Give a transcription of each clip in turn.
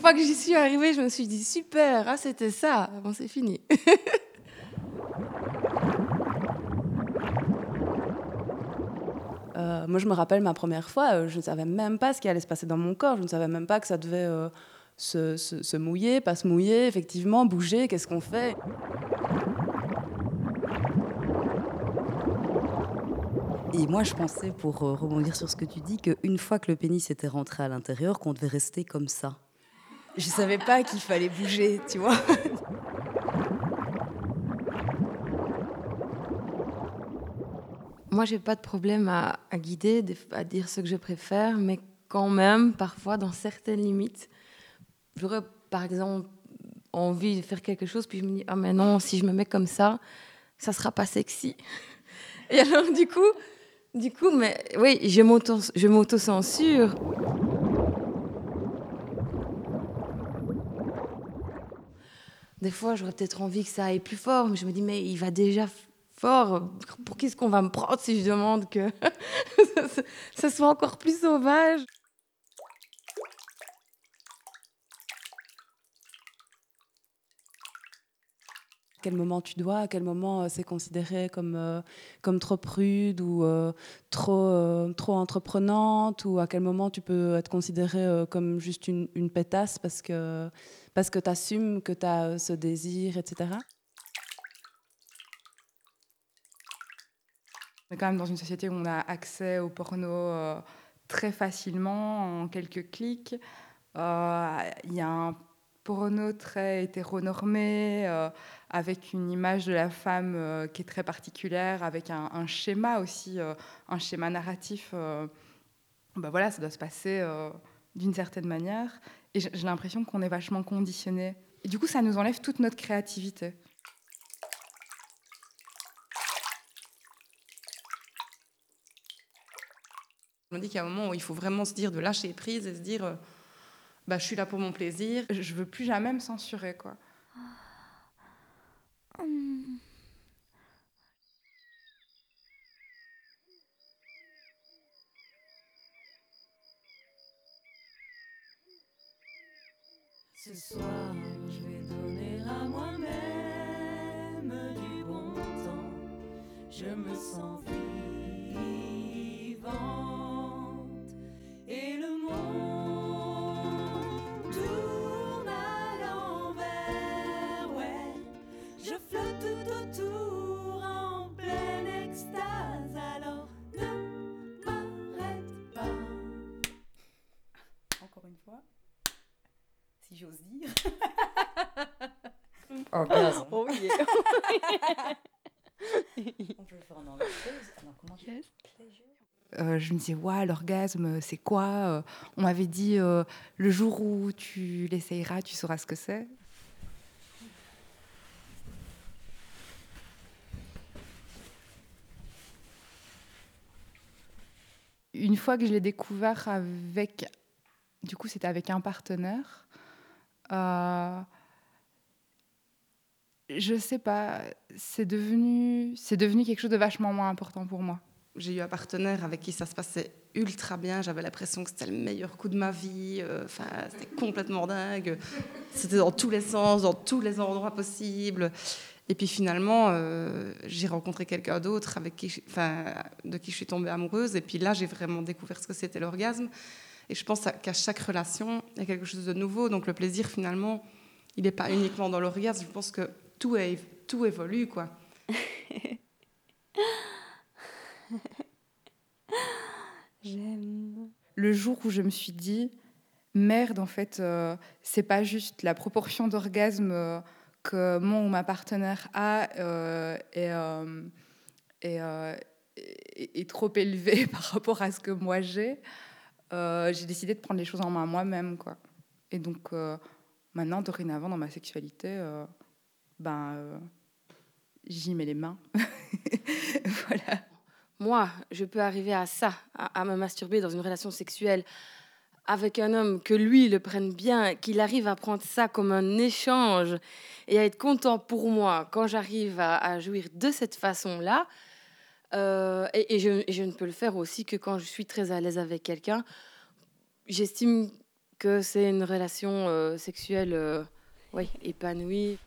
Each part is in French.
fois que j'y suis arrivée, je me suis dit super, ah, c'était ça. Bon, c'est fini. Euh, moi, je me rappelle ma première fois, euh, je ne savais même pas ce qui allait se passer dans mon corps. Je ne savais même pas que ça devait euh, se, se, se, mouiller, pas se mouiller, effectivement, bouger. Qu'est-ce qu'on fait? Et moi, je pensais, pour rebondir sur ce que tu dis, qu'une fois que le pénis était rentré à l'intérieur, qu'on devait rester comme ça. Je savais pas qu'il fallait bouger, tu vois. Moi, j'ai pas de problème à, à, guider, à dire ce que je préfère, mais quand même, parfois, dans certaines limites, j'aurais, par exemple, envie de faire quelque chose, puis je me dis, ah, mais non, si je me mets comme ça, ça sera pas sexy. Et alors, du coup, du coup, mais oui, je m'auto-censure. Des fois, j'aurais peut-être envie que ça aille plus fort, mais je me dis, mais il va déjà fort. Pour qu'est-ce qu'on va me prendre si je demande que ça soit encore plus sauvage? Quel moment tu dois, à quel moment euh, c'est considéré comme, euh, comme trop prude ou euh, trop, trop entreprenante, ou à quel moment tu peux être considérée euh, comme juste une, une, pétasse parce que, parce que tu assumes que tu as ce désir, etc. On quand même dans une société où on a accès au porno très facilement, en quelques clics. Il y a un porno très hétéronormé, euh, avec une image de la femme euh, qui est très particulière, avec un, schéma aussi, euh, un schéma narratif. Ben voilà, ça doit se passer d'une certaine manière. Et j'ai l'impression qu'on est vachement conditionné. Et du coup, ça nous enlève toute notre créativité. Me dis qu'il y a un moment où il faut vraiment se dire de lâcher prise et se dire bah, je suis là pour mon plaisir. Je veux plus jamais me censurer, quoi. Ce soir, je vais donner à moi-même du bon temps. Je me sens Orgasme. Oh yeah. On peut le faire en anglais. Alors, comment yes. euh, Je me disais, ouais, l'orgasme, c'est quoi? Euh, On m'avait dit, euh, le jour où tu l'essayeras, tu sauras ce que c'est. Une fois que je l'ai découvert avec, du coup, c'était avec un partenaire. Je sais pas, c'est devenu, c'est devenu quelque chose de vachement moins important pour moi. J'ai eu un partenaire avec qui ça se passait ultra bien. J'avais l'impression que c'était le meilleur coup de ma vie. Enfin, euh, c'était complètement dingue. C'était dans tous les sens, dans tous les endroits possibles. Et puis finalement, euh, j'ai rencontré quelqu'un d'autre avec qui, enfin, de qui je suis tombée amoureuse. Et puis là, j'ai vraiment découvert ce que c'était l'orgasme. Et je pense qu'à chaque relation, il y a quelque chose de nouveau. Donc le plaisir, finalement, il n'est pas uniquement dans l'orgasme. Je pense que tout, est, tout évolue, quoi. J'aime. Le jour où je me suis dit, merde, en fait, euh, c'est pas juste la proportion d'orgasme euh, que mon ou ma partenaire a euh, est, euh, est, euh, est, est, trop élevée par rapport à ce que moi j'ai. j'ai décidé de prendre les choses en main moi-même, quoi. Et donc, maintenant, dorénavant, dans ma sexualité, ben, j'y mets les mains. voilà. Moi, je peux arriver à ça, à, me masturber dans une relation sexuelle avec un homme, que lui le prenne bien, qu'il arrive à prendre ça comme un échange et à être content pour moi quand j'arrive à, jouir de cette façon-là. Euh, et, je, ne peux le faire aussi que quand je suis très à l'aise avec quelqu'un. J'estime que c'est une relation euh, sexuelle euh, épanouie.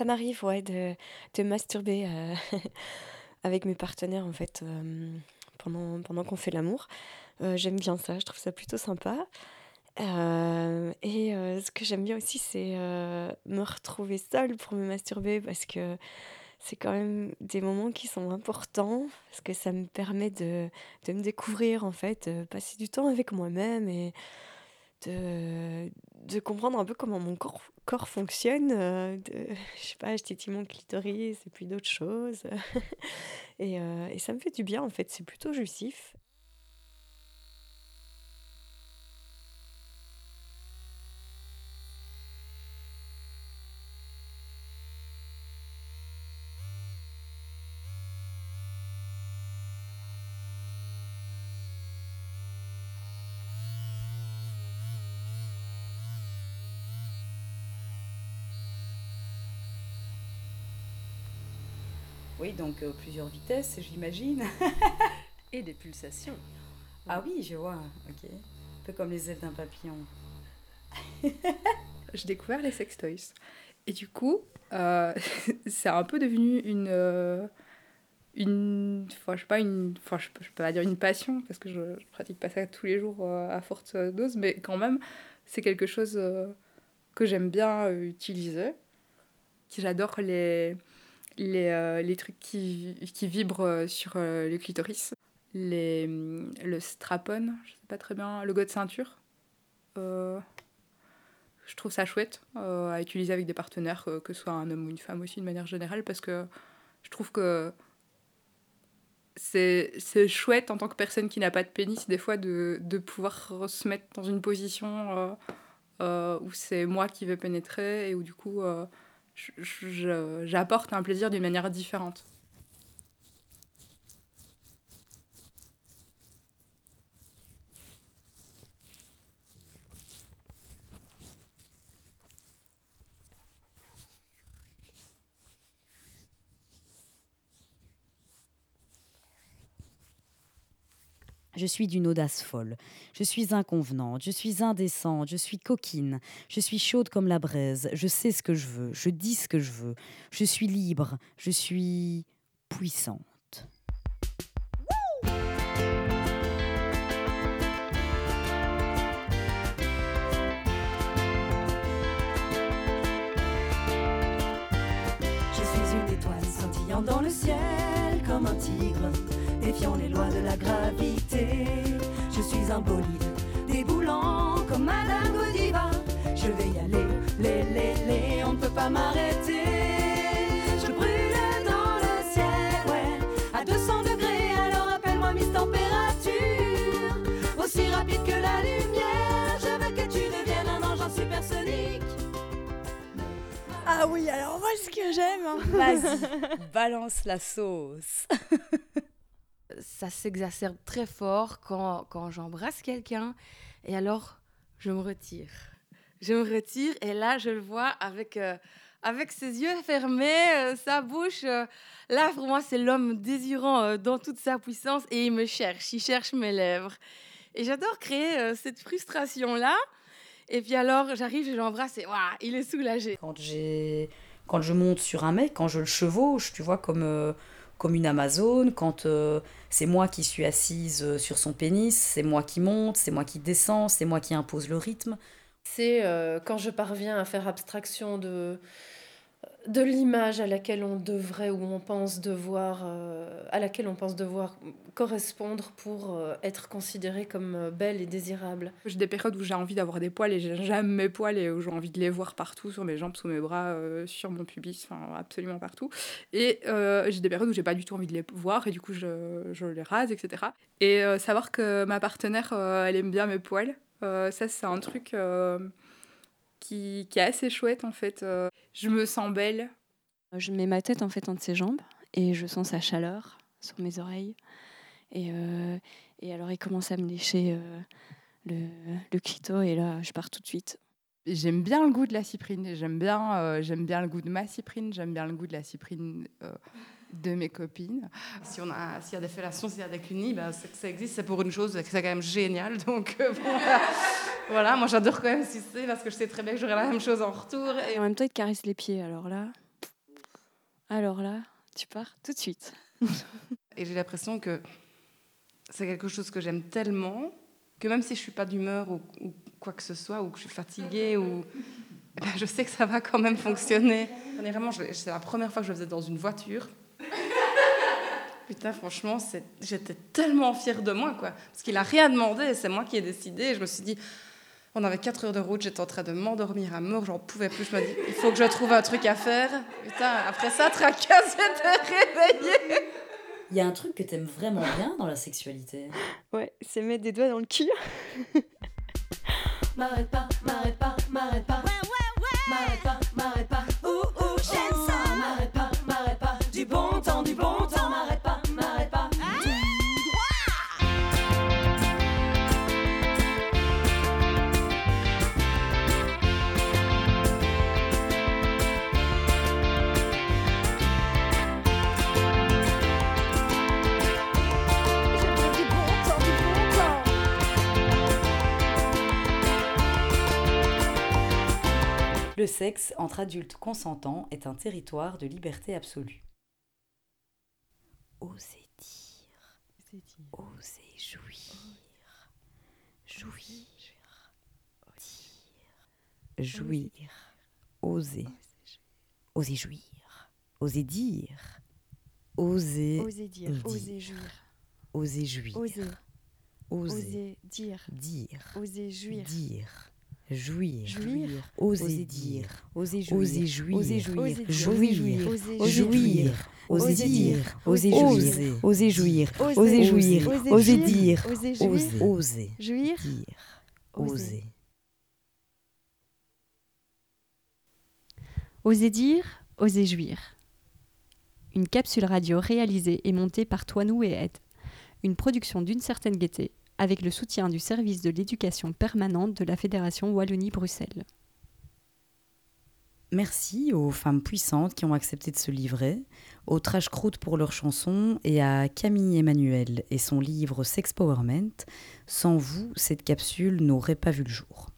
Ça m'arrive, ouais, de, de masturber euh, avec mes partenaires, en fait, euh, pendant, pendant qu'on fait l'amour. Euh, j'aime bien ça, je trouve ça plutôt sympa. Et ce que j'aime bien aussi, c'est me retrouver seule pour me masturber parce que c'est quand même des moments qui sont importants parce que ça me permet de, de me découvrir, en fait, passer du temps avec moi-même et de, de comprendre un peu comment mon corps, corps fonctionne. euh, de, je sais pas, je mon clitoris et puis d'autres choses. et, euh, et ça me fait du bien, en fait, c'est plutôt jouissif. Oui, donc euh, plusieurs vitesses, j'imagine. Et des pulsations. Ah oui, je vois, ok. Un peu comme les ailes d'un papillon. j'ai découvert les sextoys. Et du coup, euh, c'est un peu devenu une. euh, une enfin, je sais pas, une. Enfin, je, peux- je peux pas dire une passion, parce que je, je pratique pas ça tous les jours euh, à forte dose, mais quand même, c'est quelque chose euh, que j'aime bien utiliser. J'adore les, les, euh, les trucs qui, qui vibrent euh, sur euh, le clitoris. Les, hum, le strap-on, je sais pas très bien, le go de ceinture. Je trouve ça chouette à utiliser avec des partenaires, que ce soit un homme ou une femme aussi de manière générale, parce que je trouve que c'est chouette en tant que personne qui n'a pas de pénis, des fois, de, de pouvoir se mettre dans une position où c'est moi qui vais pénétrer et où du coup j'apporte un plaisir d'une manière différente. Je suis d'une audace folle. Je suis inconvenante, je suis indécente, je suis coquine, je suis chaude comme la braise, je sais ce que je veux, je dis ce que je veux, je suis libre, je suis puissante. Je suis une étoile scintillant dans le ciel comme un tigre, défiant les lois de la gravité. Je suis un bolide déboulant comme Madame Godiva. Je vais y aller, les, les, les, on ne peut pas m'arrêter. Je brûle dans le ciel, ouais, à 200 degrés, alors appelle-moi Miss Température. Aussi rapide que la lumière, je veux que tu deviennes un engin supersonique. Ah oui, alors moi, ce que j'aime. hein. Vas-y, balance la sauce. ça s'exacerbe très fort quand, quand j'embrasse quelqu'un et alors je me retire. Je me retire et là je le vois avec, euh, avec ses yeux fermés, euh, sa bouche. euh, là pour moi c'est l'homme désirant dans toute sa puissance et il me cherche, il cherche mes lèvres. Et j'adore créer cette frustration-là. Et puis alors j'arrive, je l'embrasse et waouh, il est soulagé. Quand, j'ai, quand je monte sur un mec, quand je le chevauche, tu vois, comme, comme une Amazone, quand euh, c'est moi qui suis assise euh, sur son pénis, c'est moi qui monte, c'est moi qui descends, c'est moi qui impose le rythme. C'est euh, quand je parviens à faire abstraction de, de l'image à laquelle on devrait ou on pense devoir, euh, à laquelle on pense devoir correspondre pour euh, être considéré comme euh, belle et désirable. J'ai des périodes où j'ai envie d'avoir des poils et j'ai- j'aime mes poils et où j'ai envie de les voir partout, sur mes jambes, sous mes bras, sur mon pubis, enfin absolument partout. Et j'ai des périodes où j'ai pas du tout envie de les voir et du coup je, je les rase, etc. Et savoir que ma partenaire, elle aime bien mes poils, ça c'est un truc qui, qui est assez chouette en fait. Euh, je me sens belle. Je mets ma tête en fait entre ses jambes et je sens sa chaleur sur mes oreilles. Et, euh, et alors il commence à me lécher euh, le, le clito et là, je pars tout de suite. J'aime bien le goût de la cyprine. J'aime bien, euh, j'aime bien le goût de ma cyprine. J'aime bien le goût de la cyprine euh, de mes copines. Si on a, s'il y a des fellations, s'il y a des cunis, c'est que ça existe, c'est pour une chose, c'est quand même génial. Donc euh, bon, voilà, moi j'adore quand même sucer parce que je sais très bien que j'aurai la même chose en retour. Et en même temps, il te caresse les pieds. Alors là, alors là, tu pars tout de suite. et j'ai l'impression que c'est quelque chose que j'aime tellement que même si je suis pas d'humeur ou, ou, quoi que ce soit, ou que je suis fatiguée, ou, eh ben, je sais que ça va quand même fonctionner. Vraiment, c'est la première fois que je le faisais dans une voiture. Putain, franchement, j'étais tellement fière de moi, quoi. Parce qu'il a rien demandé, c'est moi qui ai décidé. Et je me suis dit, on avait 4 heures de route, j'étais en train de m'endormir à mort, j'en pouvais plus. Je me dis, il faut que je trouve un truc à faire. Putain, après ça, tracasse, j'étais réveillée. Il y a un truc que t'aimes vraiment bien dans la sexualité. Ouais, c'est mettre des doigts dans le cul. m'arrête pas, m'arrête pas, m'arrête pas. Ouais, ouais, ouais. M'arrête pas, m'arrête pas. Ouh, ouh, j'aime ça. M'arrête pas, m'arrête pas. Du bon temps, du bon temps. Le sexe entre adultes consentants est un territoire de liberté absolue. Osez dire, osez jouir, jouir, dire, jouir, oser, oser jouir, oser dire, oser, oser dire, oser jouir, oser jouir, oser, oser dire, dire, oser jouir, dire jouir, jouir, oser dire, oser jouir, oser jouir, oser jouir, jouir, jouir, oser dire, oser jouir, oser jouir, oser jouir, oser dire, oser, oser, jouir, dire, oser. Oser dire, oser jouir. Une capsule radio réalisée et montée par Toinou et Ed. Une production d'une certaine gaieté avec le soutien du service de l'éducation permanente de la Fédération Wallonie-Bruxelles. Merci aux femmes puissantes qui ont accepté de se livrer, aux Trash Croûte pour leurs chansons et à Camille Emmanuel et son livre Sexpowerment. Sans vous, cette capsule n'aurait pas vu le jour.